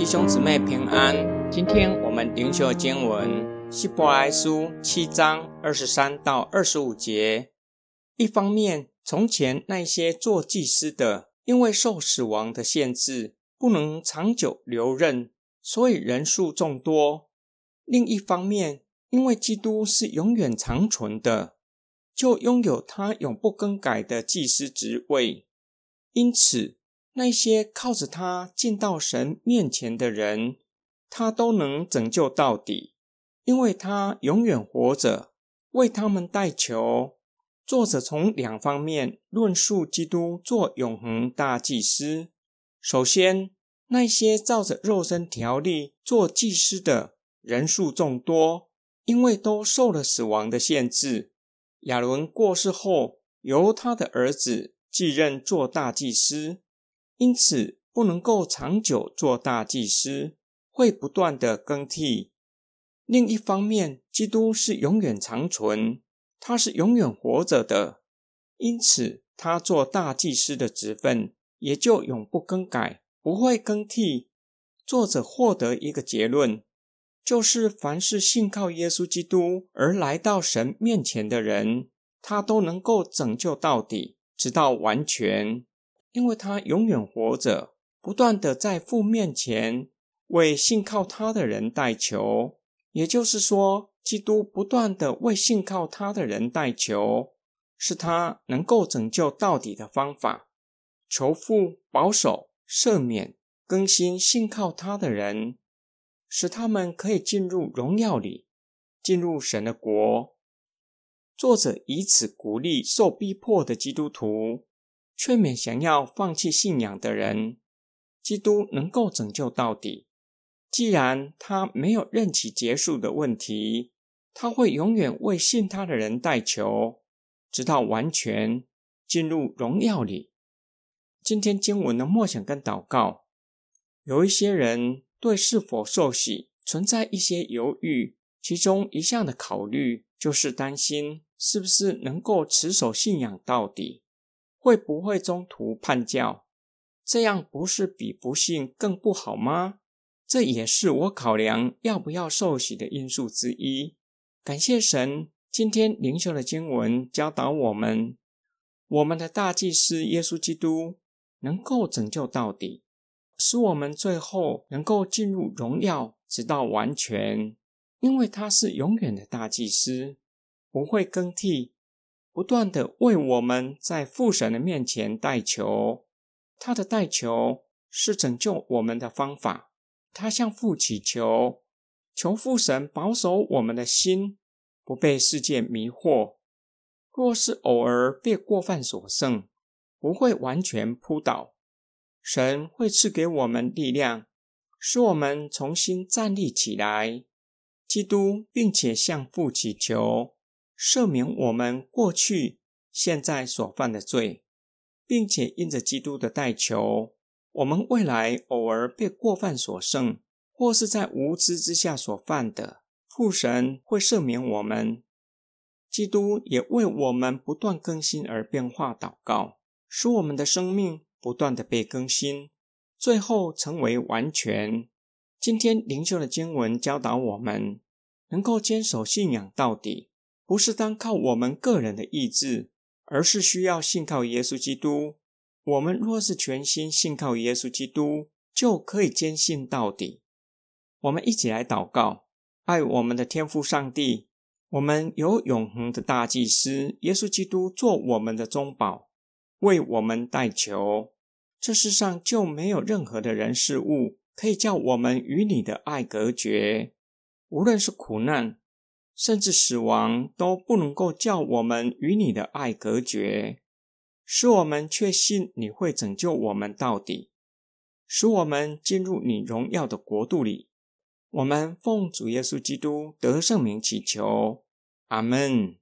弟兄姊妹平安。今天我们灵修经文希伯来书七章二十三到二十五节。一方面，从前那些做祭司的，因为受死亡的限制，不能长久留任，所以人数众多；另一方面，因为基督是永远长存的，就拥有他永不更改的祭司职位，因此。那些靠着他进到神面前的人，他都能拯救到底，因为他永远活着，为他们代求。作者从两方面论述基督做永恒大祭司。首先，那些照着肉身条例做祭司的人数众多，因为都受了死亡的限制。亚伦过世后，由他的儿子继任做大祭司。因此，不能够长久做大祭司，会不断的更替。另一方面，基督是永远长存，他是永远活着的，因此他做大祭司的职分也就永不更改，不会更替。作者获得一个结论，就是凡是信靠耶稣基督而来到神面前的人，他都能够拯救到底，直到完全。因为他永远活着，不断的在父面前为信靠他的人代求。也就是说，基督不断的为信靠他的人代求，是他能够拯救到底的方法。求父保守、赦免、更新信靠他的人，使他们可以进入荣耀里，进入神的国。作者以此鼓励受逼迫的基督徒。劝勉想要放弃信仰的人，基督能够拯救到底。既然他没有任期结束的问题，他会永远为信他的人代求，直到完全进入荣耀里。今天经文的默想跟祷告，有一些人对是否受洗存在一些犹豫，其中一项的考虑就是担心是不是能够持守信仰到底。会不会中途叛教？这样不是比不信更不好吗？这也是我考量要不要受洗的因素之一。感谢神，今天灵修的经文教导我们，我们的大祭司耶稣基督能够拯救到底，使我们最后能够进入荣耀，直到完全，因为他是永远的大祭司，不会更替。不断地为我们在父神的面前代求，他的代求是拯救我们的方法。他向父祈求，求父神保守我们的心，不被世界迷惑。若是偶尔被过犯所胜，不会完全扑倒。神会赐给我们力量，使我们重新站立起来。基督，并且向父祈求。赦免我们过去、现在所犯的罪，并且因着基督的代求，我们未来偶尔被过犯所胜，或是在无知之下所犯的，父神会赦免我们。基督也为我们不断更新而变化祷告，使我们的生命不断的被更新，最后成为完全。今天灵修的经文教导我们，能够坚守信仰到底。不是单靠我们个人的意志，而是需要信靠耶稣基督。我们若是全心信靠耶稣基督，就可以坚信到底。我们一起来祷告：爱我们的天父上帝，我们有永恒的大祭司耶稣基督做我们的中保，为我们代求。这世上就没有任何的人事物可以叫我们与你的爱隔绝，无论是苦难。甚至死亡都不能够叫我们与你的爱隔绝，使我们确信你会拯救我们到底，使我们进入你荣耀的国度里。我们奉主耶稣基督得圣名祈求，阿门。